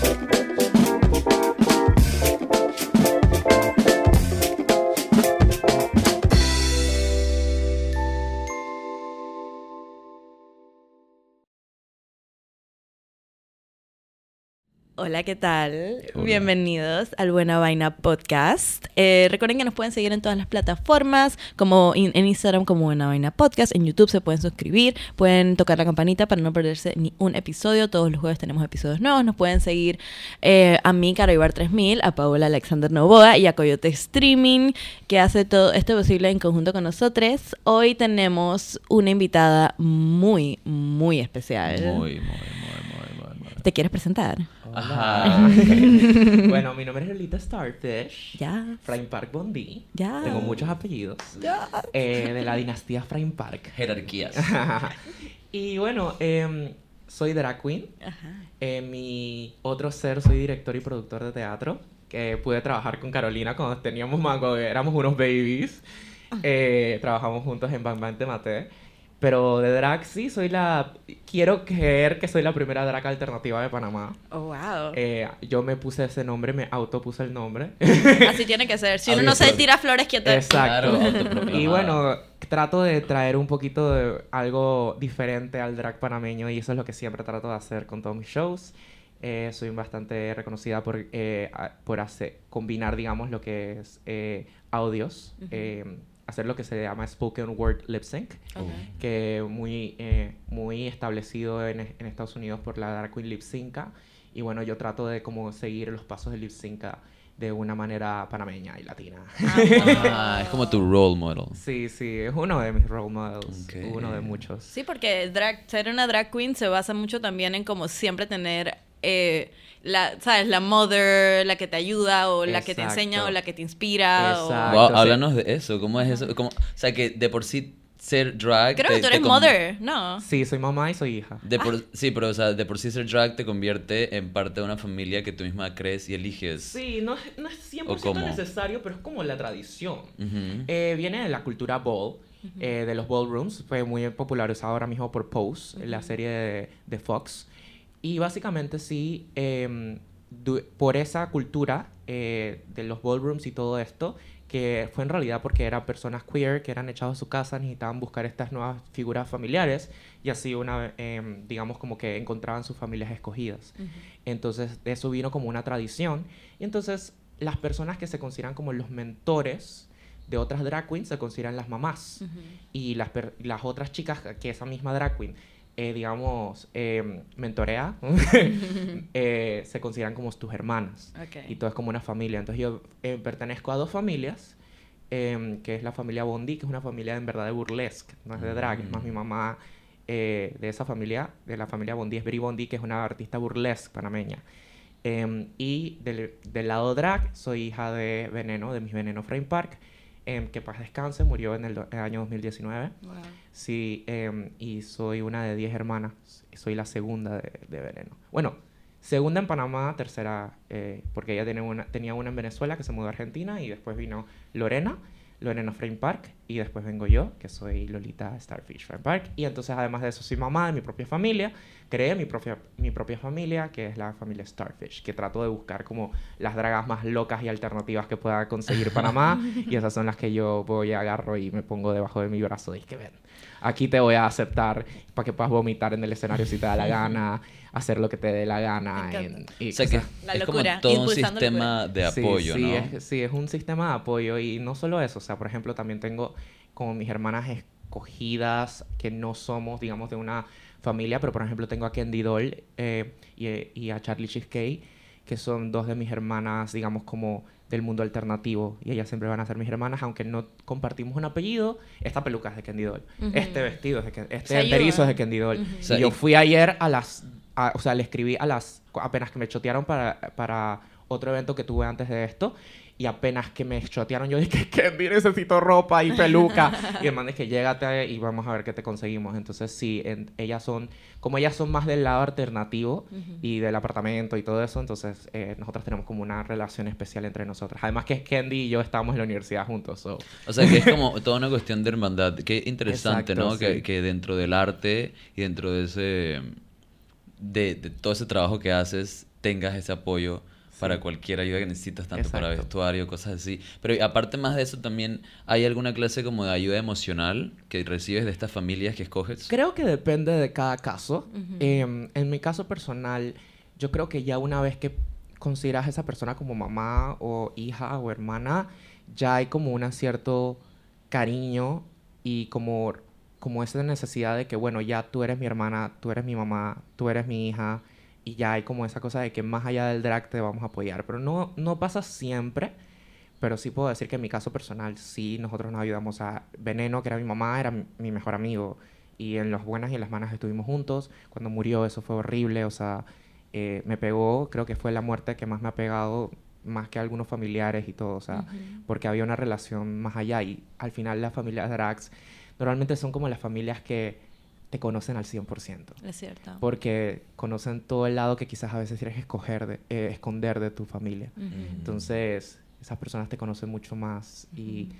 Thank you. Hola, ¿qué tal? Bienvenidos al Buena Vaina Podcast. Eh, recuerden que nos pueden seguir en todas las plataformas, como en Instagram como Buena Vaina Podcast, en YouTube se pueden suscribir, pueden tocar la campanita para no perderse ni un episodio. Todos los jueves tenemos episodios nuevos. Nos pueden seguir eh, a mí, Caro Ibar 3000, a Paola Alexander Novoa y a Coyote Streaming, que hace todo esto posible en conjunto con nosotros. Hoy tenemos una invitada muy, muy especial. Muy, muy, muy, muy, muy. ¿Te quieres presentar? Ajá. bueno, mi nombre es Lolita Starfish. Ya. Frame Park Bondi. Ya. Tengo muchos apellidos. Ya. Eh, de la dinastía Frame Park. Jerarquías. y bueno, em, soy drag queen. Ajá. Eh, mi otro ser, soy director y productor de teatro. Que pude trabajar con Carolina cuando teníamos mango, éramos unos babies. Eh, trabajamos juntos en Bang Bang Te Maté. Pero de drag sí, soy la... Quiero creer que soy la primera drag alternativa de Panamá. Oh, wow. Eh, yo me puse ese nombre, me autopuse el nombre. Así tiene que ser. Si uno no se tira flores, ¿quién te... Exacto. Claro, y bueno, trato de traer un poquito de algo diferente al drag panameño y eso es lo que siempre trato de hacer con todos mis shows. Eh, soy bastante reconocida por, eh, por hacer, combinar, digamos, lo que es eh, audios, eh, hacer lo que se llama spoken word lip sync Ok. que muy, eh, muy establecido en, en Estados Unidos por la Drag Queen Lip Synca. Y bueno, yo trato de como seguir los pasos de Lip Synca de una manera panameña y latina. Ah, es como tu role model. sí, sí, es uno de mis role models, Ok. uno de muchos. Sí, porque drag, ser una drag queen se basa mucho también en como siempre tener, eh, la, ¿sabes? La mother, la que te ayuda, o la que te Exacto. enseña, o la que te inspira. o- Exacto. Wow, sí. háblanos de eso. ¿Cómo es eso? ¿Cómo- o sea, que de por sí ser drag. Creo te- que tú eres mother, ¿no? Sí, soy mamá y soy hija. De por, Sí, pero o sea, de por sí ser drag te convierte en parte de una familia que tú misma crees y eliges. Sí, no, no es 100% ¿O cómo? necesario, pero es como la tradición. Ujú. Eh, viene de la cultura ball, eh, de los ballrooms. Fue muy popularizado ahora mismo por Pose, la serie de, de Fox. Y básicamente sí, em, por esa cultura eh, de los ballrooms y todo esto, que fue en realidad porque eran personas queer que eran echados de su casa, necesitaban buscar estas nuevas figuras familiares y así una, em, digamos como que encontraban sus familias escogidas. Entonces eso vino como una tradición. Y entonces las personas que se consideran como los mentores de otras drag queens se consideran las mamás. Y las, las otras chicas que esa misma drag queen eh, digamos eh, mentorea eh, se consideran como tus hermanas. Ok. y todo es como una familia. Entonces yo eh, pertenezco a dos familias em, que es la familia Bondi que es una familia en verdad de burlesque no es de drag es más mi mamá eh, de esa familia de la familia Bondi es Beri Bondi que es una artista burlesque panameña. Em, y del, del lado drag, soy hija de Veneno, de mis Veneno Frame Park, em, que paz descanse, murió en el, el año 2019. Wow. Sí, em, y soy una de 10 hermanas, soy la segunda de, de Veneno. Bueno, segunda en Panamá, tercera, eh, porque ella tenía una, tenía una en Venezuela que se mudó a Argentina, y después vino Lorena, Lorena Frame Park, y después vengo yo, que soy Lolita Starfish Frame Park, y entonces además de eso soy mamá de mi propia familia, creé mi propia, mi propia familia, que es la familia Starfish, que trato de buscar como las dragas más locas y alternativas que pueda conseguir Panamá, y esas son las que yo voy, agarro y me pongo debajo de mi brazo, y que ven, aquí te voy a aceptar para que puedas vomitar en el escenario si te da la gana, hacer lo que te dé la gana. En- y O sea que La es locura, como todo un sistema de apoyo, sí, ¿no? Es, sí, es un sistema de apoyo y no solo eso, o sea, por ejemplo, también tengo como mis hermanas escogidas que no somos, digamos, de una familia, pero por ejemplo tengo a Candy Doll eh, y, y a Charlie Cheesecake, que son dos de mis hermanas, digamos, como del mundo alternativo y ellas siempre van a ser mis hermanas, aunque no compartimos un apellido. Esta peluca es de Candy Doll, este vestido es de Candy este enterizo es de Candy Doll. O y yo fui ayer a las, a- o sea, le escribí a las, apenas que me chotearon para, para otro evento que tuve antes de esto, y apenas que me chotearon, yo dije, Candy, necesito ropa y peluca. y el man es que llégate y vamos a ver qué te conseguimos. Entonces, sí, en- ellas son, como ellas son más del lado alternativo y del apartamento y todo eso, entonces eh, nosotras tenemos como una relación especial entre nosotras. Además que Candy y yo estábamos en la universidad juntos, so. O sea, que es como toda una cuestión de hermandad. Qué interesante, Exacto, ¿no? sí. Que, que dentro del arte y dentro de ese... De, de todo ese trabajo que haces, tengas ese apoyo para cualquier ayuda que necesitas, tanto para vestuario, cosas así. Pero aparte más de eso, también hay alguna clase como de ayuda emocional que recibes de estas familias que escoges. Creo que depende de cada caso. Em, en mi caso personal, yo creo que ya una vez que consideras a esa persona como mamá o hija o hermana, ya hay como un cierto cariño y como, como esa necesidad de que, bueno, ya tú eres mi hermana, tú eres mi mamá, tú eres mi hija, y ya hay como esa cosa de que más allá del drag te vamos a apoyar. Pero no, no pasa siempre. Pero sí puedo decir que en mi caso personal, sí, nosotros nos ayudamos a Veneno, que era mi mamá, era mi, mejor amigo. Y en las buenas y en las malas estuvimos juntos. Cuando murió eso fue horrible, o sea, eh, me pegó, creo que fue la muerte que más me ha pegado, más que algunos familiares y todo, o sea, porque había una relación más allá. Y al final las familias drags normalmente son como las familias que te conocen al 100%. Es cierto. Porque conocen todo el lado que quizás a veces tienes que escoger de- eh, esconder de tu familia. Ujú. Entonces, esas personas te conocen mucho más y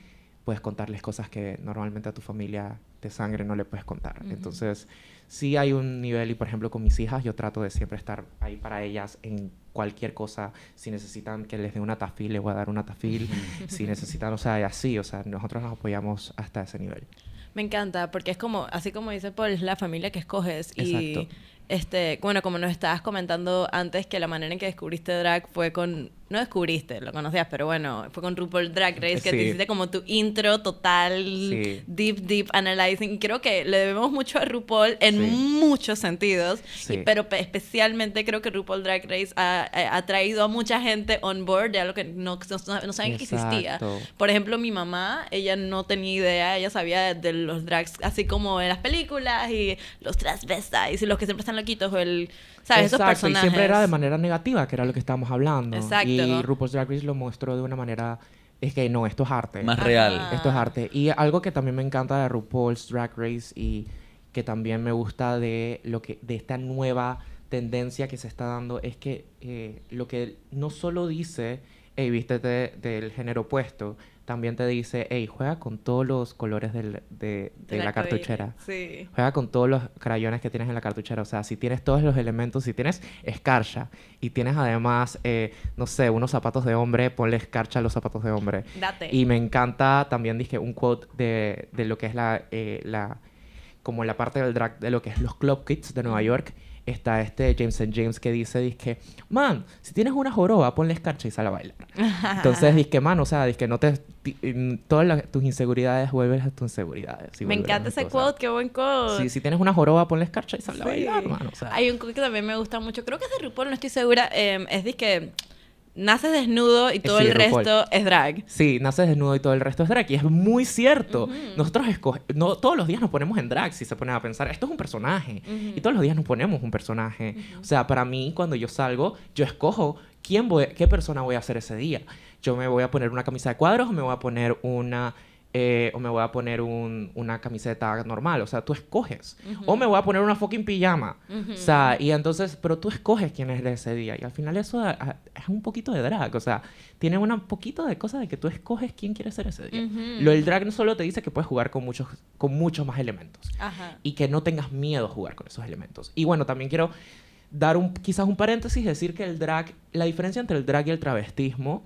puedes contarles cosas que normalmente a tu familia de sangre no le puedes contar. Ujú. Entonces, sí hay un nivel y, por ejemplo, con mis hijas yo trato de siempre estar ahí para ellas en cualquier cosa. Si necesitan que les dé una tafil, les voy a dar una tafil. si necesitan, o sea, y así, o sea, nosotros nos apoyamos hasta ese nivel. Me encanta, porque es como, así como dice Paul, es la familia que escoges. Y, Exacto. este, bueno, como nos estabas comentando antes, que la manera en que descubriste drag fue con, no descubriste, lo conocías, pero bueno, fue con RuPaul Drag Race, que te hiciste como tu intro total, Sí. deep, deep analyzing. Y creo que le debemos mucho a RuPaul en Sí. muchos sentidos, Sí. y- pero pe- especialmente creo que RuPaul Drag Race ha, ha- traído a mucha gente on board de algo que no, no, no sabían que existía. Por ejemplo, mi mamá, ella no tenía idea, ella sabía de, los drags así como en las películas y los transvestites y los que siempre están loquitos o el, ¿sabes? Esos Exacto, personajes. Y siempre era de manera negativa, que era lo que estábamos hablando. Exacto. Y RuPaul's Drag Race lo mostró de una manera... Es que no, esto es arte. Más real. Esto es arte. Y algo que también me encanta de RuPaul's Drag Race y que también me gusta de lo que de esta nueva tendencia que se está dando es que eh, lo que no solo dice, hey, vístete del género opuesto, también te dice, hey, juega con todos los colores del- de, de la cartuchera. Sí. Juega con todos los crayones que tienes en la cartuchera. O sea, si tienes todos los elementos, si tienes escarcha y tienes además, eh, no sé, unos zapatos de hombre, ponle escarcha a los zapatos de hombre. Date. Y me encanta también, dije, un quote de, de lo que es la, eh, la, como la parte del drag, de lo que es los club kids de Nueva York. Está este James and James que dice, dizque, man, si tienes una joroba, ponle escarcha y sal a bailar. Entonces, dizque, man, o sea, dizque no te... mm, todas las- tus inseguridades vuelves a tus inseguridades. Me encanta ese quote, qué buen quote. Sí, si tienes una joroba, ponle escarcha y sal a Sí. bailar, mano. O sea, Hay un quote que también me gusta mucho, creo que es de RuPaul, no estoy segura, eh, es de que naces desnudo y todo sí, el RuPaul. resto es drag. Sí, naces desnudo y todo el resto es drag. Y es muy cierto. Nosotros escoge- no, todos los días nos ponemos en drag, si se ponen a pensar. Esto es un personaje. Y todos los días nos ponemos un personaje. O sea, para mí, cuando yo salgo, yo escojo quién voy, qué persona voy a ser ese día. Yo me voy a poner una camisa de cuadros o me voy a poner una... eh, o me voy a poner un- una camiseta normal. O sea, tú escoges. O me voy a poner una fucking pijama. Ujú. O sea, y entonces, pero tú escoges quién eres ese día. Y al final eso a- a- es un poquito de drag. O sea, tiene un poquito de cosa de que tú escoges quién quieres ser ese día. Ujú. Lo del drag no solo te dice que puedes jugar con muchos, con muchos más elementos. Ajá. Y que no tengas miedo a jugar con esos elementos. Y bueno, también quiero dar un, quizás un paréntesis, decir que el drag, la diferencia entre el drag y el travestismo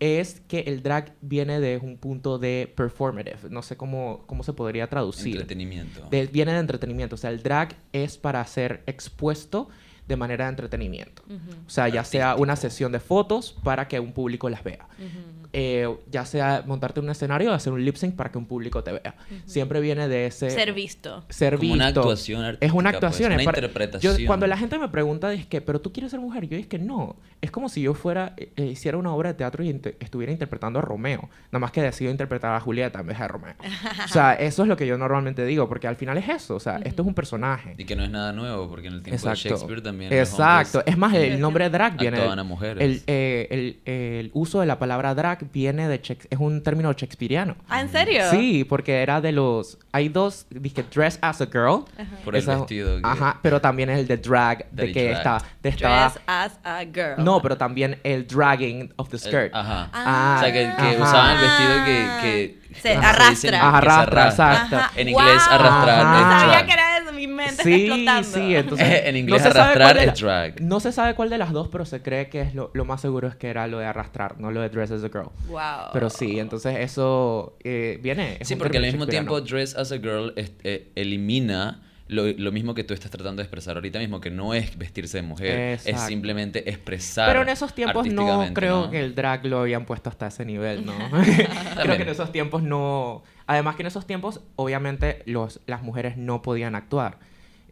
es que el drag viene de un punto de performative. No sé cómo, cómo se podría traducir. Entretenimiento. De- viene de entretenimiento. O sea, el drag es para ser expuesto de manera de entretenimiento. Ujú. O sea, ya sea una sesión de fotos para que un público las vea. Ujú. Eh, ya sea montarte en un escenario o hacer un lip sync para que un público te vea. Siempre viene de ese... Ser visto. ser Como una visto. actuación Es una pues, actuación. una es para- interpretación. Yo, cuando la gente me pregunta, es que, ¿pero tú quieres ser mujer? Yo es que no. Es como si yo fuera, eh, eh, hiciera una obra de teatro y inte- estuviera interpretando a Romeo. Nada más que decido interpretar a Julieta en vez de Romeo. o sea, eso es lo que yo normalmente digo, porque al final es eso. O sea, esto es un personaje. Y que no es nada nuevo, porque en el tiempo Exacto. de Shakespeare también Exacto. Es más, el nombre drag viene. actuaban a mujeres. El, eh, el- el uso de la palabra drag viene de. Es un término shakespeariano. Ah, ¿en serio? Sí, porque era de los. Hay dos. Dije, dress as a girl. Por el Esa- vestido que- Ajá, pero también el de drag, de que drag. estaba. de Dress as a girl. no, pero también el dragging of the El- skirt. ajá. Ah, o sea, que, que ajá. usaban el vestido que... que Se ¿cómo arrastra. Ajá, arrastra, exacto. En inglés, Wow. arrastrar Ajá. es No sabía drag. que era eso. mi mente Sí, está explotando. sí, entonces... En inglés sabe arrastrar cuál de es la- drag. No se sabe cuál de las dos, pero se cree que es lo, lo más seguro es que era lo de arrastrar, no lo de dress as a girl. Wow. Pero sí, entonces eso eh, viene... es Sí, porque al mismo tiempo. Dress as a Girl es- eh, elimina lo, lo mismo que tú estás tratando de expresar ahorita mismo, que no es vestirse de mujer, es simplemente expresar. Pero en esos tiempos no creo ¿no? que el drag lo habían puesto hasta ese nivel, ¿no? creo que en esos tiempos no... Además que en esos tiempos, obviamente, los, las mujeres no podían actuar.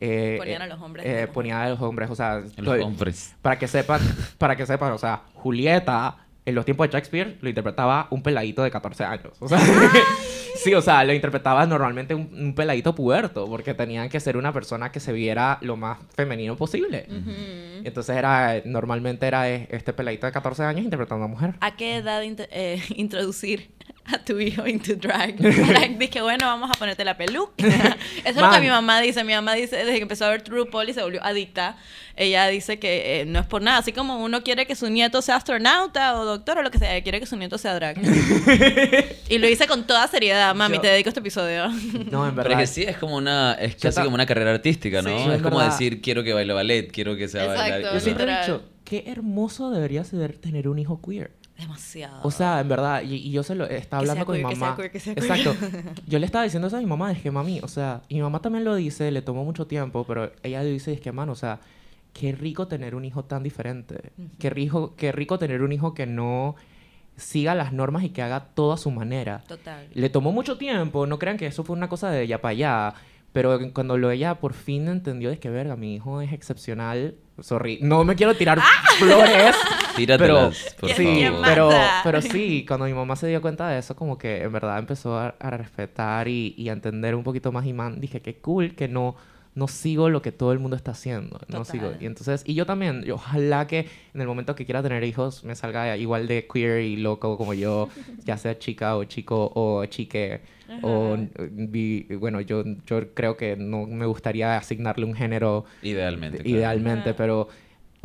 Eh, Ponían eh, a los hombres. eh, ponían a los hombres, o sea... Los hombres. Para que sepan, para que sepan, o sea, Julieta en los tiempos de Shakespeare lo interpretaba un peladito de 14 años. O sea, sí, o sea, lo interpretaba normalmente un, un peladito puberto, porque tenían que ser una persona que se viera lo más femenino posible. Entonces era, normalmente era e- este peladito de 14 años interpretando a una mujer. ¿A qué edad eh, introducir a tu hijo into drag? Like, dije, bueno, vamos a ponerte la peluca. Eso es lo que Man. mi mamá dice. Mi mamá dice, desde que empezó a ver RuPaul y se volvió adicta, ella dice que eh, no es por nada. Así como uno quiere que su nieto sea astronauta o doctor o lo que sea, quiere que su nieto sea drag. y lo hice con toda seriedad. Mami, Yo- te dedico este episodio. No, en Pero verdad. es que sí, es como una, es casi como una carrera artística, ¿no? Sí. Es es como verdad. decir, quiero que baile ballet, quiero que sea Exacto, bailar. Yo siempre he dicho, qué hermoso debería ser tener un hijo queer. Demasiado. O sea, en verdad, y, y yo se lo estaba Que hablando con mi queer, que sea mamá. queer, que sea queer. Exacto. Yo le estaba diciendo eso a mi mamá, es que mami, o sea, y mi mamá también lo dice, le tomó mucho tiempo, pero ella dice, es que mano, o sea, qué rico tener un hijo tan diferente. Qué rico, qué rico tener un hijo que no siga las normas y que haga todo a su manera. Total. Le tomó mucho tiempo, no crean que eso fue una cosa de ella para allá. Pero cuando lo ella por fin entendió, es que verga, mi hijo es excepcional. Sorry, no me quiero tirar flores. Tíratelas, por ¿Quién- sí, favor. pero, pero sí, cuando mi mamá se dio cuenta de eso, como que en verdad empezó a, a respetar y, y a entender un poquito más y man, dije, qué cool que no, no sigo lo que todo el mundo está haciendo. No Total. sigo. Y entonces, y yo también, ojalá que en el momento que quiera tener hijos me salga igual de queer y loco como yo, ya sea chica o chico o chique. O, vi- bueno, yo, yo creo que no me gustaría asignarle un género Idealmente. claro. idealmente, Ajá. pero,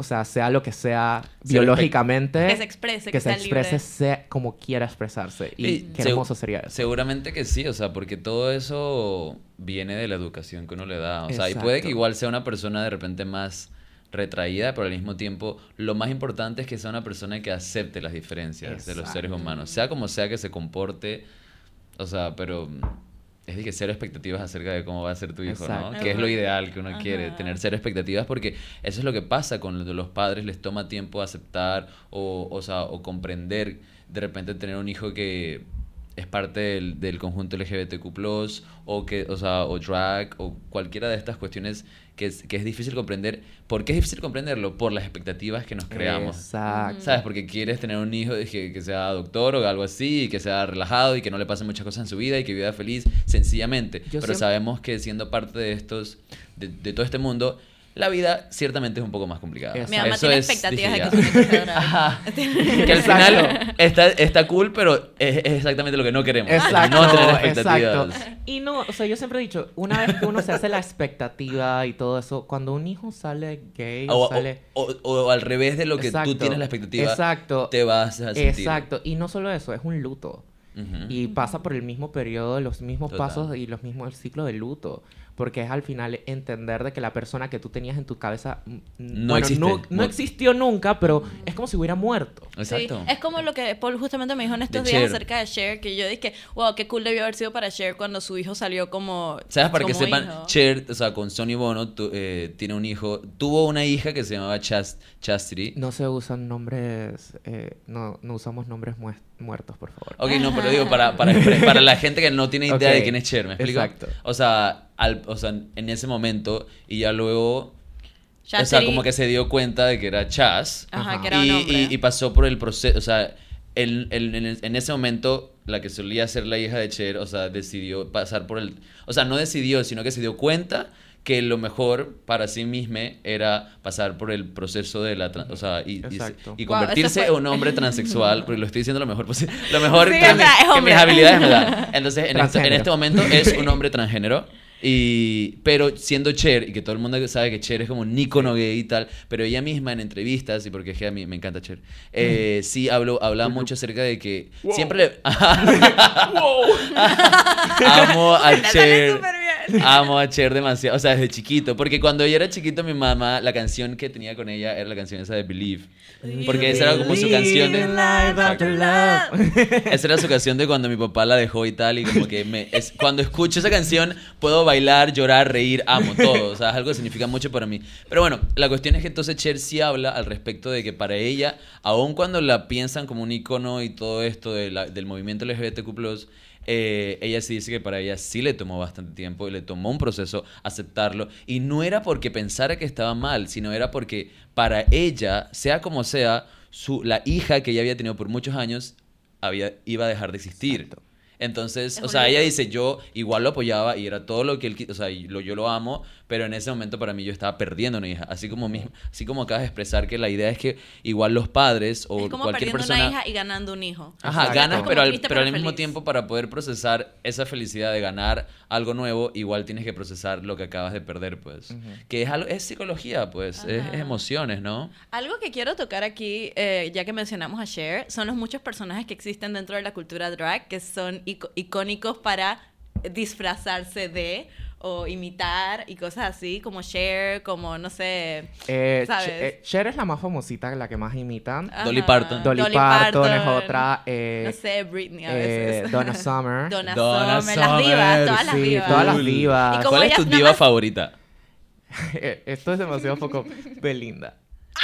o sea, sea lo que sea biológicamente, Que se exprese, que, que se sea exprese libre. sea como quiera expresarse. Y Y qué hermoso sería eso. Seguramente que sí, o sea, porque todo eso viene de la educación que uno le da. O sea, y puede que Exacto. igual sea una persona de repente más retraída, pero al mismo tiempo lo más importante es que sea una persona que acepte las diferencias de los seres Exacto. humanos, sea como sea que se comporte, o sea, pero es de que cero expectativas acerca de cómo va a ser tu hijo, ¿no? Que es lo ideal que uno quiere, tener cero expectativas porque eso es lo que pasa con los padres, les toma tiempo aceptar o, o, sea, o comprender de repente tener un hijo que es parte del, del conjunto LGBTQ+, o que, o sea, o drag, o cualquiera de estas cuestiones que es, que es difícil comprender. ¿Por qué es difícil comprenderlo? Por las expectativas que nos creamos. Exacto. ¿Sabes? Porque quieres tener un hijo que, que sea doctor o algo así, y que sea relajado y que no le pasen muchas cosas en su vida y que viva feliz, sencillamente. Yo Pero siempre- sabemos que siendo parte de estos, de, de todo este mundo, la vida ciertamente es un poco más complicada. Mi mamá Eso tiene es, expectativas de que sea drag. Ajá. Que al final está, está cool, pero es, es exactamente lo que no queremos. Exacto, no tener expectativas. exacto. Y no, o sea, yo siempre he dicho, una vez que uno se hace la expectativa y todo eso, cuando un hijo sale gay O, sale... o- o al revés de lo que tú Exacto, tienes la expectativa, Exacto. te vas a sentir. Exacto. Y no solo eso, es un luto. Y pasa por el mismo periodo, los mismos Total. pasos y los mismos el ciclo de luto. Porque es al final entender de que la persona que tú tenías en tu cabeza mm, No bueno, existe. no, existió nunca, pero es como si hubiera muerto. Exacto. Sí, es como lo que Paul justamente me dijo en estos De días Cher. acerca de Cher, que yo dije, wow, qué cool debió haber sido para Cher cuando su hijo salió como. ¿Sabes? Para que sepan, hijo. Cher, o sea, con Sonny Bono tu- eh, tiene un hijo, tuvo una hija que se llamaba Chas- Chastity. No se usan nombres, eh, no, no usamos nombres mues- muertos, por favor. Ok, no, pero digo, para, para, para la gente que no tiene idea de quién es Cher, ¿me explico? exacto. O sea, al, o sea, en ese momento, y ya luego, o sea, como que se dio cuenta de que era Chas. Ajá, que era un y, y- y pasó por el proceso, o sea, el- el- en, el- en ese momento, la que solía ser la hija de Cher, o sea, decidió pasar por el... O sea, no decidió, sino que se dio cuenta que lo mejor para sí misma era pasar por el proceso de la... O sea, y, y, y Wow, convertirse eso en un hombre transexual, porque lo estoy diciendo lo mejor posible. Lo mejor Sí, que, o sea, es que mis habilidades me dan. Entonces, en este, en este momento es un hombre transgénero. Y, pero siendo Cher, y que todo el mundo sabe que Cher es como un ícono gay y tal, pero ella misma en entrevistas, y porque es que a mí me encanta Cher, eh, sí habló, hablaba mucho acerca de que siempre le... Amo a Cher. Amo a Cher demasiado, o sea, desde chiquito. Porque cuando yo era chiquito, mi mamá, la canción que tenía con ella era la canción esa de Believe. Porque esa era como su canción de... Esa era su canción de cuando mi papá la dejó y tal. Y como que me, es, cuando escucho esa canción, puedo bailar, llorar, reír, amo todo. O sea, es algo que significa mucho para mí. Pero bueno, la cuestión es que entonces Cher sí habla al respecto de que para ella, aun cuando la piensan como un icono y todo esto de del movimiento LGBTQ, eh, ella sí dice que para ella sí le tomó bastante tiempo y le tomó un proceso aceptarlo. Y no era porque pensara que estaba mal, sino era porque para ella, sea como sea, su, la hija que ella había tenido por muchos años había, iba a dejar de existir. Entonces, Es o sea, ella dice, yo igual lo apoyaba y era todo lo que él, o sea, yo lo amo, pero en ese momento para mí yo estaba perdiendo una hija. Así como, mismo, así como acabas de expresar que la idea es que igual los padres o es como cualquier perdiendo persona... una hija y ganando un hijo. Ajá, Exacto. ganas, pero al, pero al mismo tiempo para poder procesar esa felicidad de ganar algo nuevo, igual tienes que procesar lo que acabas de perder, pues. Que es algo, es psicología, pues, es, emociones, ¿no? Algo que quiero tocar aquí, eh, ya que mencionamos a Cher, son los muchos personajes que existen dentro de la cultura drag que son ico- icónicos para disfrazarse de o imitar y cosas así, como Cher, como no sé. Eh, ¿Sabes? Ch- eh, Cher es la más famosita, la que más imitan. Ajá. Dolly Parton. Dolly, Parton, es otra. eh, no sé, Britney a eh, veces. Donna Summer. Donna, Donna Summer, las Summer, divas, todas las sí, divas. todas las divas. Y ¿Cuál es tu diva más- favorita? Esto es demasiado poco. Belinda.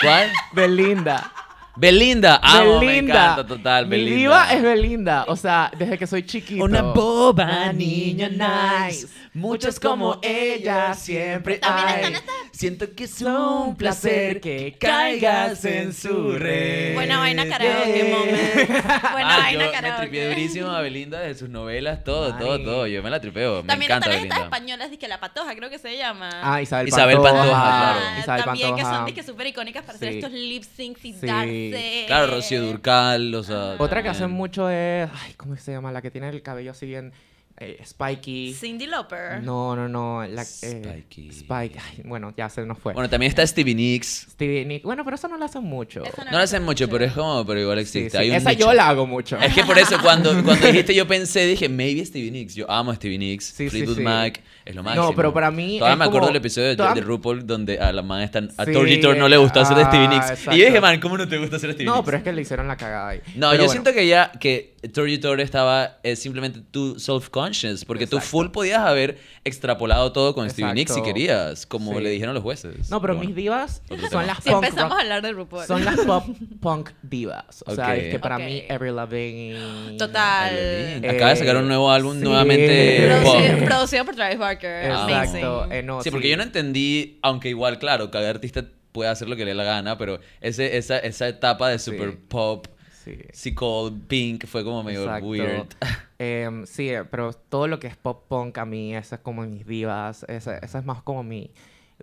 ¿Cuál? Belinda. Belinda. Amo, me Belinda. encanta total, Mi Belinda. diva es Belinda. O sea, desde que soy chiquito. Una boba niña nice. Muchas como ella siempre hay. estas- Siento que es un placer que caigas en su red. Buena vaina karaoke Yeah. moment. Buena Ah, vaina yo me karaoke. tripié durísimo a Belinda de sus novelas, todo, todo, Ay. todo. Yo me la tripeo. Me También encanta están estas Belinda. españolas, dizque La Patoja, creo que se llama. Ah, Isabel, Isabel Pantoja. Pantoja, Ah, claro. Isabel también que son dizque súper icónicas para hacer Sí. estos lip syncs y Sí. darse. Claro, Rocío Durcal, o sea. Otra que hacen también. mucho es. Ay, ¿cómo se llama? La que tiene el cabello así bien. Eh, spiky. Cindy Lauper. No, no, no. La, eh, Spiky. Spike. Ay, bueno, ya se nos fue. Bueno, también está Stevie Nicks. Stevie Nicks. Bueno, pero eso no lo hacen mucho. No lo hacen mucho, pero es como, pero igual existe. sí. Hay un Esa nicho. yo la hago mucho. Es que por eso cuando, cuando dijiste yo pensé, dije, maybe Stevie Nicks. Yo amo a Stevie Nicks. Sí, sí, Fleetwood sí. Mac es lo máximo. No, pero para mí Todavía me acuerdo del episodio de, toda- de RuPaul donde a la man están, a Sí, Torjitor no le gustó hacer de Stevie ah, Nicks. Y yo dije, man, ¿cómo no te gusta hacer de Stevie No, Nicks? pero es que le hicieron la cagada ahí. No, Pero yo bueno. siento que ya que Torjitor estaba es simplemente tú self-conscious, porque tú Exacto. full podías haber extrapolado todo con Stevie Nicks si Exacto. querías, como Sí. le dijeron los jueces. No, pero bueno. mis divas son las Si punk empezamos rock- a hablar de RuPaul. Son las pop punk divas. O sea, es que para Ok. mí Every Loving. Total. Eh, Acaba de sacar un nuevo álbum sí. nuevamente Producido, producido por Travis Barker. Exacto. Amazing. eh, no, sí, porque yo no entendí, aunque igual, claro, cada artista puede hacer lo que le dé la gana, pero ese, esa, esa etapa de Sí. super pop, Sí. psico, pink, fue como medio Exacto. weird. Em, sí, eh, pero todo lo que es pop punk a mí, esa es como mis divas. Esa, esa es más como mi.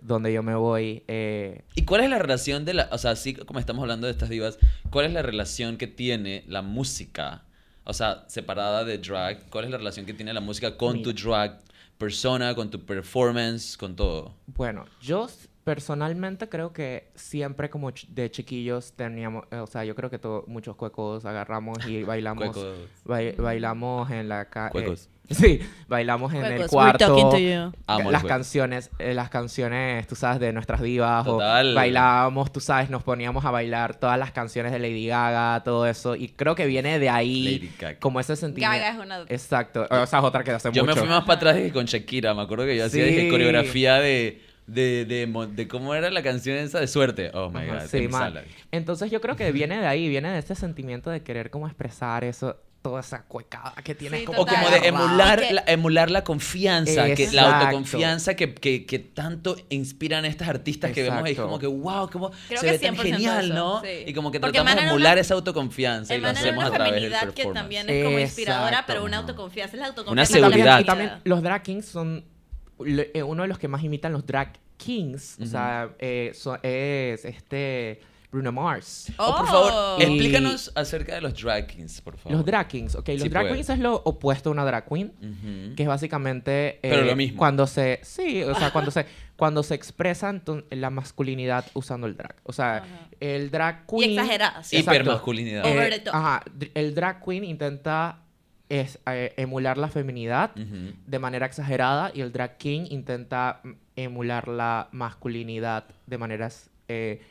Donde yo me voy. eh, ¿Y cuál es la relación de la, o sea, así como estamos hablando de estas divas, cuál es la relación que tiene la música, o sea, separada de drag, cuál es la relación que tiene la música con tu drag persona, con tu performance, con todo? Bueno, yo personalmente creo que siempre como ch- de chiquillos teníamos, eh, o sea, yo creo que todos muchos cuecos agarramos y bailamos, bai- bailamos en la calle. Cuecos. sí, bailamos en el Cuecos, cuarto. talking to you. Amo las canciones, eh, las canciones, tú sabes, de nuestras divas. Total. O bailábamos, tú sabes, nos poníamos a bailar todas las canciones de Lady Gaga, todo eso. Y creo que viene de ahí Lady Gaga. como ese sentimiento. Gaga es una... Exacto. O sea, es otra que hace Yo mucho. me fui más para atrás que con Shakira. Me acuerdo que yo hacía Sí. dije, coreografía de, de, de, de cómo era la canción esa de suerte. Oh my Ajá, god. sí, man. Entonces yo creo que viene de ahí, viene de ese sentimiento de querer como expresar eso, toda esa cuecada que tienes Sí, como O como de emular, que- la, emular la confianza, que, la autoconfianza que, que, que tanto inspiran estas artistas que vemos ahí. Como que, wow, como Creo se que ve tan 100% genial, eso, ¿no? sí. Y como que Porque tratamos de emular una- esa autoconfianza y lo hacemos una a través del feminidad que performance. también es como inspiradora, Exacto. pero una autoconfianza. Es la Una autoconfianza. Y también- seguridad. Y también los drag kings son uno de los que más imitan los drag kings. O sea, eh, so- es este Bruno Mars. Oh, por favor, Y- explícanos acerca de los drag kings, por favor. Los drag kings, ok. Los Sí, drag pues. queens es lo opuesto a una drag queen. Que es básicamente... eh, Pero lo mismo. Cuando se... Sí, o sea, cuando se, cuando se expresa enton- la masculinidad usando el drag. O sea, Ajá. el drag queen... exageradas. Y- Exacto. Hipermasculinidad. Over Eh, the top. ajá, el drag queen intenta es eh, emular la feminidad de manera exagerada y el drag king intenta mm, emular la masculinidad de manera eh,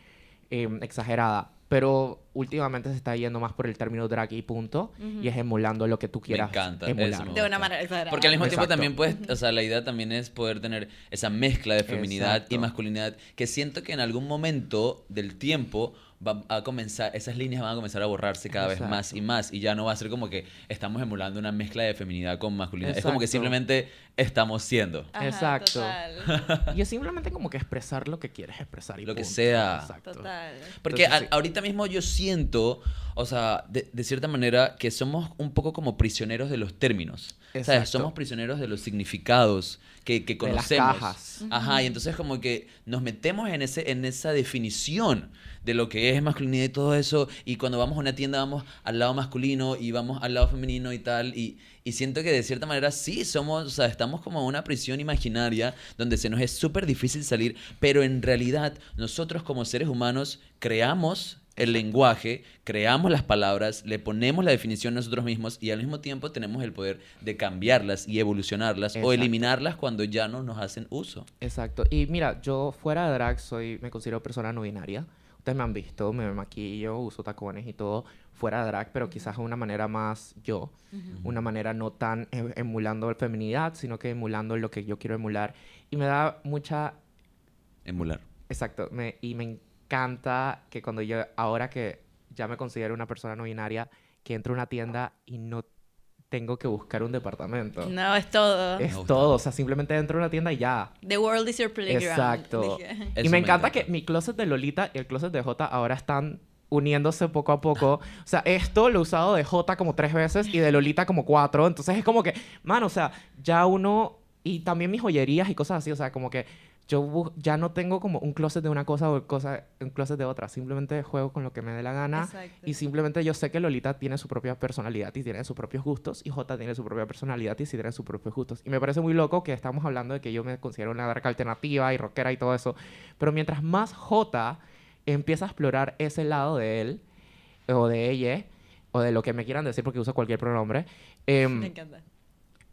em, exagerada. Pero últimamente se está yendo más por el término drag y punto. Y es emulando lo que tú quieras encanta, eso emular. me De una manera exagerada. Porque al mismo tiempo Exacto. también puedes, o sea, la idea también es poder tener esa mezcla de feminidad Exacto. y masculinidad que siento que en algún momento del tiempo va a comenzar, esas líneas van a comenzar a borrarse cada vez más Exacto. y más y ya no va a ser como que estamos emulando una mezcla de feminidad con masculinidad. Es como que Exacto. simplemente estamos siendo. Ajá, Exacto. Total. Y es simplemente como que expresar lo que quieres expresar. Y Lo que punto. sea. Exacto. Total. Porque Entonces, a- sí. ahorita mismo yo siento, o sea, de, de cierta manera que somos un poco como prisioneros de los términos. ¿Sabes? Exacto. Somos prisioneros de los significados que, que De las conocemos. cajas. Ajá, y entonces como que nos metemos en, ese, en esa definición de lo que es masculinidad y todo eso, y cuando vamos a una tienda vamos al lado masculino y vamos al lado femenino y tal, y, y siento que de cierta manera sí somos, o sea, estamos como en una prisión imaginaria donde se nos es súper difícil salir, pero en realidad nosotros como seres humanos creamos el lenguaje, creamos las palabras, le ponemos la definición nosotros mismos y al mismo tiempo tenemos el poder de cambiarlas y evolucionarlas o eliminarlas cuando ya no nos hacen uso. Exacto. Y mira, yo fuera de drag soy, me considero persona no binaria. Ustedes me han visto, me maquillo, uso tacones y todo fuera de drag, pero quizás de una manera más yo. Una manera no tan em- emulando la feminidad, sino que emulando lo que yo quiero emular. Y me da mucha Emular. Exacto, me, y me encanta que cuando yo, ahora que ya me considero una persona no binaria, que entro a una tienda y no tengo que buscar un departamento. No, es todo. Es todo, o sea, simplemente entro a una tienda y ya. The world is your playground. Exacto. y me me encanta, encanta. que mi closet de Lolita y el closet de J ahora están uniéndose poco a poco. O sea, esto lo he usado de J como tres veces y de Lolita como cuatro. Entonces es como que, mano, o sea, ya uno... Y también mis joyerías y cosas así, o sea, como que yo ya no tengo como un closet de una cosa o cosa, un closet de otra. Simplemente juego con lo que me dé la gana. Exacto. Y simplemente yo sé que Lolita tiene su propia personalidad y tiene sus propios gustos. Y J tiene su propia personalidad y sí tiene sus propios gustos. Y me parece muy loco que estamos hablando de que yo me considero una dark alternativa y rockera y todo eso. Pero mientras más J empieza a explorar ese lado de él, o de ella, o de lo que me quieran decir porque uso cualquier pronombre, em, Me encanta.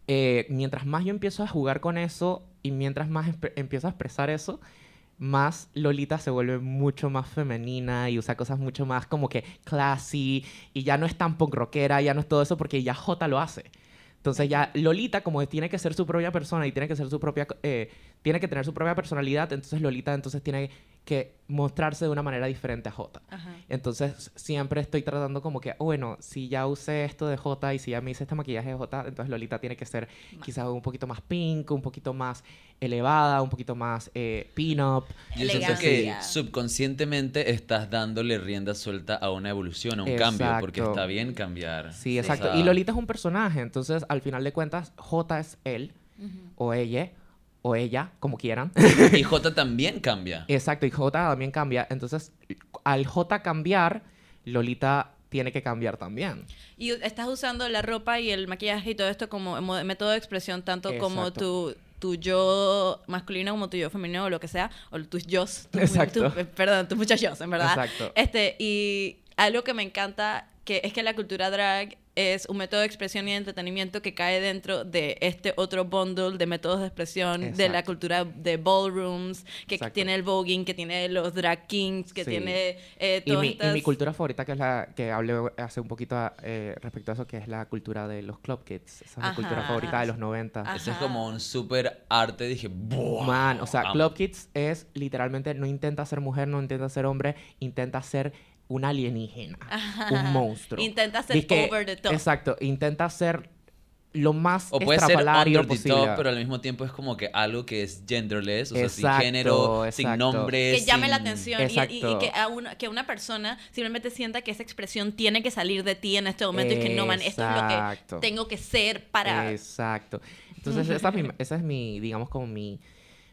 Eh, mientras más yo empiezo a jugar con eso y mientras más empiezo a expresar eso, más Lolita se vuelve mucho más femenina y usa cosas mucho más como que classy y ya no es tan punk rockera, ya no es todo eso porque ya J lo hace. Entonces ya Lolita como tiene que ser su propia persona y tiene que ser su propia eh, tiene que tener su propia personalidad, entonces Lolita entonces tiene que mostrarse de una manera diferente a J. Ajá. Entonces siempre estoy tratando como que, oh, bueno, si ya usé esto de J y si ya me hice este maquillaje de J, entonces Lolita tiene que ser quizás un poquito más pink, un poquito más elevada, un poquito más eh, pin-up. Yo siento que subconscientemente estás dándole rienda suelta a una evolución, a un cambio, porque está bien cambiar. Sí, exacto. O sea, Y Lolita es un personaje, entonces al final de cuentas J es él o ella o ella, como quieran. Y J también cambia. exacto, y J también cambia. Entonces al J cambiar, Lolita tiene que cambiar también. Y estás usando la ropa y el maquillaje y todo esto como mo- método de expresión, tanto como tu, tu yo masculino como tu yo femenino o lo que sea, o tus yo, Exacto. perdón, tus muchos yo, en verdad. Exacto. Este, y algo que me encanta que es que la cultura drag es un método de expresión y de entretenimiento que cae dentro de este otro bundle de métodos de expresión de la cultura de ballrooms, que Exacto. tiene el voguing, que tiene los drag kings, que Sí. tiene eh, Y todas mi, y estas... mi cultura favorita, que es la que hablé hace un poquito eh, respecto a eso, que es la cultura de los club kids. Esa es mi Ajá, cultura favorita de los 90. Ajá. Ese es como un súper arte. Dije, ¡buah! Man, o sea. Club Kids es literalmente no intenta ser mujer, no intenta ser hombre, intenta ser un alienígena, un monstruo. Intenta ser Dizque- over the top. Exacto, intenta ser lo más O puede ser under the posible. top, pero al mismo tiempo es como que algo que es genderless, o sea, sin Exacto, género, sin exacto. nombre. que llame la atención y- y, y Exacto. que, a una, que una persona simplemente sienta que esa expresión tiene que salir de ti en este momento y que no, man, esto es lo que tengo que ser para... Exacto. Entonces, esa es mi, esa es mi digamos, como mi,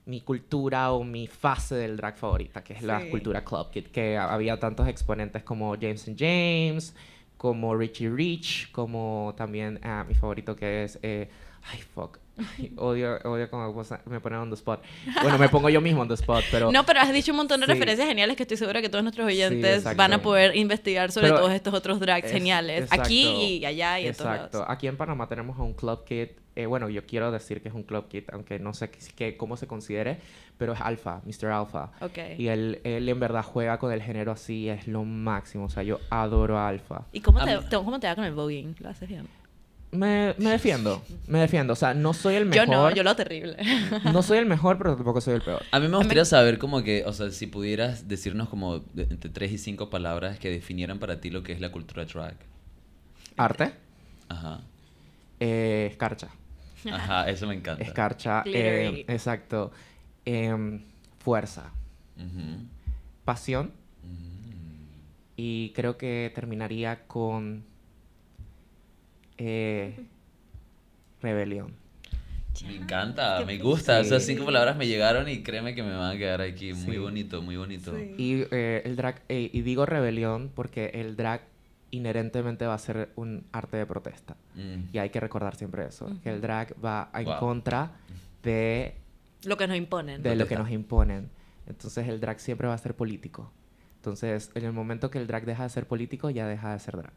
mi cultura o mi fase del drag favorita, que es la cultura Club Kid, que había tantos exponentes como James and James, como Richie Rich, como también ah, mi favorito que es... eh, ay, fuck. Ay, odio, odio cuando me ponen on the spot. Bueno, me pongo yo mismo on the spot, pero... No, pero has dicho un montón de Sí. referencias geniales que estoy segura que todos nuestros oyentes van a poder investigar sobre Pero todos estos otros drags es- geniales. exacto. Aquí y allá y en todos Exacto. lados. Aquí en Panamá tenemos a un Club Kid. Eh, bueno, yo quiero decir que es un Club Kid, aunque no sé qué, cómo se considere, pero es Alpha, Mr. Alpha. Ok. Y él, él en verdad juega con el género así, es lo máximo. O sea, yo adoro a Alpha. ¿Y cómo te, te- cómo te va con el voguing? ¿Lo haces bien? Me, me defiendo, me defiendo. O sea, no soy el Yo mejor. no, yo lo terrible. No soy el mejor, pero tampoco soy el peor. A mí me gustaría saber como que, o sea, si pudieras decirnos como de- entre tres y cinco palabras que definieran para ti lo que es la cultura drag. Arte, Ajá. eh, escarcha. Ajá, eso me encanta. Escarcha, eh, exacto. Em, fuerza, pasión. Mm. Y creo que terminaría con eh, rebelión. Me encanta, qué me gusta. Esas Sí. cinco palabras me llegaron y créeme que me van a quedar aquí. Muy Sí. bonito, muy bonito. Sí. Y eh, el drag, eh, y digo rebelión porque el drag inherentemente va a ser un arte de protesta. Mm. Y hay que recordar siempre eso, que el drag va en Wow. contra de, Lo que nos imponen. de lo que nos imponen. Entonces el drag siempre va a ser político. Entonces, en el momento que el drag deja de ser político, ya deja de ser drag.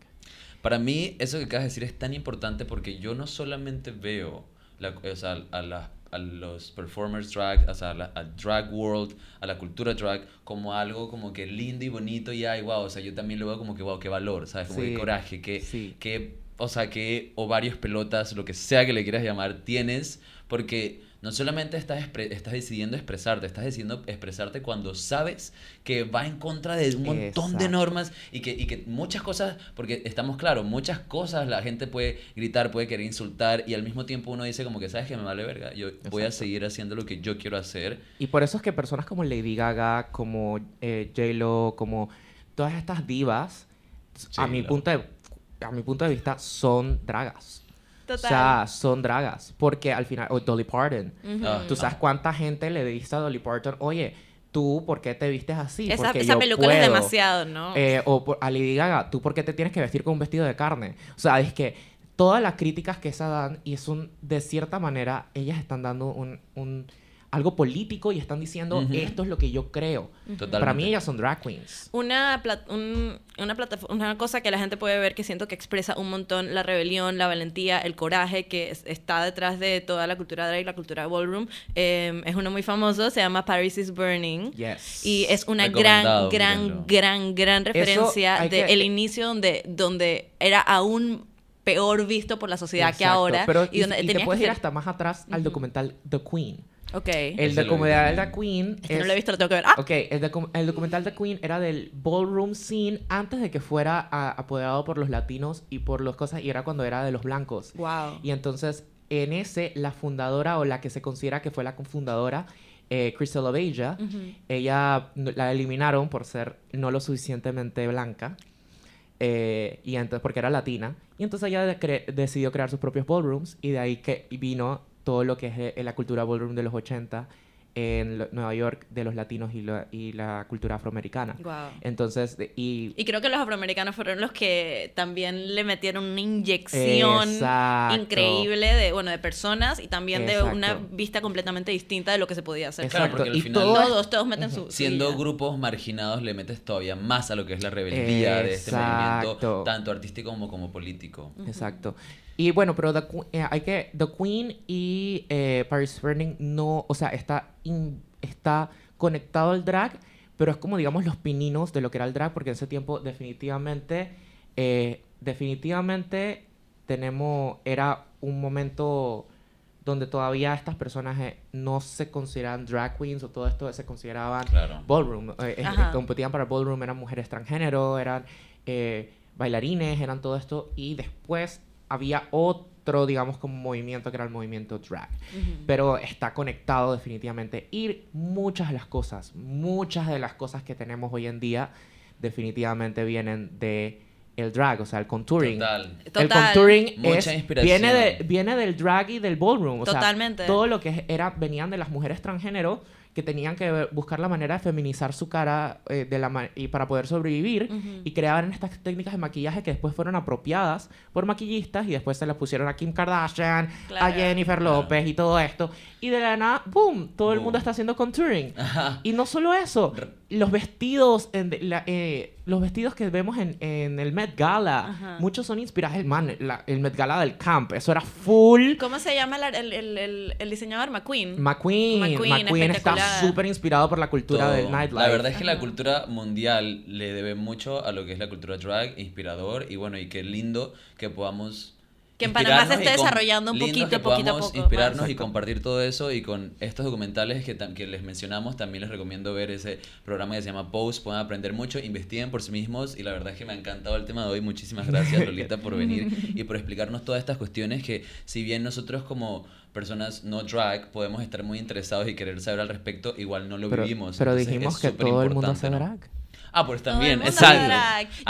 Para mí, eso que acabas de decir es tan importante porque yo no solamente veo la- o sea, a, la- a los performers drag, o sea, a la a drag world, a la cultura drag, como algo como que lindo y bonito y ay, wow, o sea, yo también lo veo como que, wow, qué valor, ¿sabes? Como Sí, qué coraje, qué, sí. qué, o sea, qué ovarios, pelotas, lo que sea que le quieras llamar, tienes, porque no solamente estás, estás decidiendo expresarte, estás decidiendo expresarte cuando sabes que va en contra de un montón de normas y que, y que muchas cosas, porque estamos claros, muchas cosas la gente puede gritar, puede querer insultar y al mismo tiempo uno dice como que, ¿sabes que Me vale verga, yo voy a seguir haciendo lo que yo quiero hacer. Y por eso es que personas como Lady Gaga, como eh, J-Lo, como todas estas divas, a mi, punto de, a mi punto de vista, son dragas. Total. O sea, son dragas. Porque al final, o Dolly Parton. Ah, ¿Tú sabes cuánta gente le dice a Dolly Parton, oye, tú, ¿por qué te vistes así? esa Porque esa yo película es puedo". demasiado, ¿no? Eh, o por- a Lady Gaga, ¿tú por qué te tienes que vestir con un vestido de carne? O sea, es que todas las críticas que esa dan, y es un, de cierta manera, ellas están dando un, un- algo político y están diciendo, Ujú. esto es lo que yo creo. Totalmente. Para mí ellas son drag queens. Una, plat- un- una, plataforma, una cosa que la gente puede ver que siento que expresa un montón la rebelión, la valentía, el coraje que es- está detrás de toda la cultura drag y la cultura ballroom. Eh, es uno muy famoso, se llama Paris is Burning. Yes. Y es una gran, gran, gran, gran referencia del que- inicio donde, donde era aún peor visto por la sociedad que Exacto, ahora. Pero, y, donde y te puedes que ir hasta más atrás al documental The Queen. Ok. El Ese lo vi documental de también. Queen Es que no lo he visto, lo tengo que ver. ¡Ah! Ok, el, docu- el documental de Queen era del ballroom scene antes de que fuera a- apoderado por los latinos y por las cosas, y era cuando era de los blancos. Wow. Y entonces, en ese, la fundadora o la que se considera que fue la fundadora, eh, Crystal Obeya, Ujú. ella n- la eliminaron por ser no lo suficientemente blanca. eh, y entonces, porque era latina. Y entonces ella de- cre- decidió crear sus propios ballrooms. Y de ahí que vino todo lo que es eh, la cultura ballroom de los 80 en lo- Nueva York de los latinos y, la- y la cultura afroamericana. Wow. Entonces, de- y... Y creo que los afroamericanos fueron los que también le metieron una inyección Exacto. increíble de, bueno, de personas y también de Exacto. una vista completamente distinta de lo que se podía hacer. Claro, Exacto. porque al y final- Todos, todos meten su... Siendo grupos marginados le metes todavía más a lo que es la rebeldía de este movimiento, tanto artístico como, como político. Exacto. Y bueno, pero The, Que- eh, hay que The Queen y eh, Paris Burning no, o sea, está in- está conectado al drag, pero es como digamos los pininos de lo que era el drag, porque en ese tiempo definitivamente, eh, definitivamente tenemos era un momento donde todavía estas personas eh, no se consideraban drag queens o todo esto se consideraban Claro. ballroom. eh, eh, competían para ballroom, eran mujeres transgénero, eran eh, bailarines, eran todo esto. Y después había otro, digamos, como movimiento que era el movimiento drag. Pero está conectado definitivamente. Y muchas de las cosas, muchas de las cosas que tenemos hoy en día definitivamente vienen de el drag, o sea, el contouring. Total. El Total. contouring Mucha es, inspiración. viene, de, viene del drag y del ballroom. O sea, Totalmente. todo lo que era, venían de las mujeres transgénero que tenían que buscar la manera de feminizar su cara eh, de la y para poder sobrevivir y creaban estas técnicas de maquillaje que después fueron apropiadas por maquillistas y después se las pusieron a Kim Kardashian, a Claro. Jennifer López y todo esto. Y de la nada, ¡boom! Todo el mundo está haciendo contouring. Ajá. Y no solo eso, R- los vestidos, en la- eh, los vestidos que vemos en, en el Met Gala, Ajá. muchos son inspirados el man, la- el Met Gala del camp. Eso era full. ¿Cómo se llama la- el, el, el, el diseñador? McQueen. McQueen, McQueen, McQueen, está súper inspirado por la cultura Todo. del nightlife. La verdad es que la cultura mundial le debe mucho a lo que es la cultura drag, inspirador y bueno, y qué lindo que podamos Que en Panamá se esté desarrollando un poquito, que poquito a poco. inspirarnos y compartir todo eso y con estos documentales que, que les mencionamos también les recomiendo ver ese programa que se llama Pose, pueden aprender mucho, investiguen por sí mismos y la verdad es que me ha encantado el tema de hoy. Muchísimas gracias Lolita por venir y por explicarnos todas estas cuestiones que si bien nosotros como personas no drag podemos estar muy interesados y querer saber al respecto, igual no lo pero, vivimos. pero Entonces, dijimos es que todo el mundo hace importante, ¿no? Ah, pues también, exacto.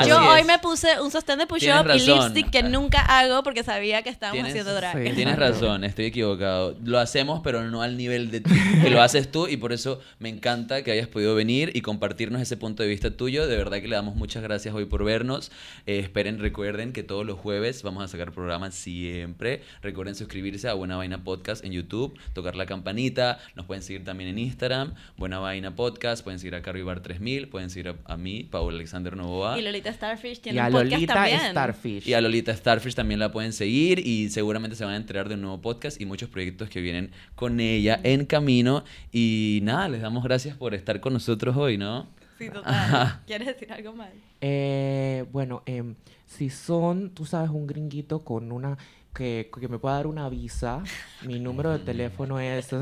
Yo hoy es. me puse un sostén de push-up y lipstick que nunca hago porque sabía que estábamos Tienes- haciendo drag. sí. Tienes razón, estoy equivocado. Lo hacemos, pero no al nivel de que lo haces tú y por eso me encanta que hayas podido venir y compartirnos ese punto de vista tuyo. De verdad que le damos muchas gracias hoy por vernos. Eh, esperen, recuerden que todos los jueves vamos a sacar programas siempre. Recuerden suscribirse a Buena Vaina Podcast en YouTube, tocar la campanita. Nos pueden seguir también en Instagram, Buena Vaina Podcast. Pueden seguir a Carrie Bar 3000, pueden seguir a, a mí, Paul Alexander Novoa. Y Lolita Starfish Y tiene a un podcast Lolita también. Starfish. Y a Lolita Starfish también la pueden seguir y seguramente se van a enterar de un nuevo podcast y muchos proyectos que vienen con ella en camino. Y nada, les damos gracias por estar con nosotros hoy, ¿no? Sí, total. ¿Quieres decir algo más? Eh, bueno, em, si son, tú sabes, un gringuito con una... Que, que me pueda dar una visa, mi número de teléfono es... Me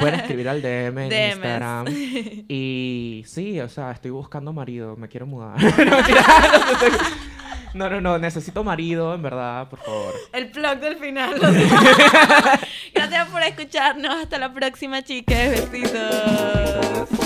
pueden escribir al DM en DMs. Instagram. Y sí, o sea, estoy buscando marido, me quiero mudar. no, no, no, necesito marido, en verdad, por favor. El plug del final. Gracias por escucharnos. Hasta la próxima, chicas. Besitos.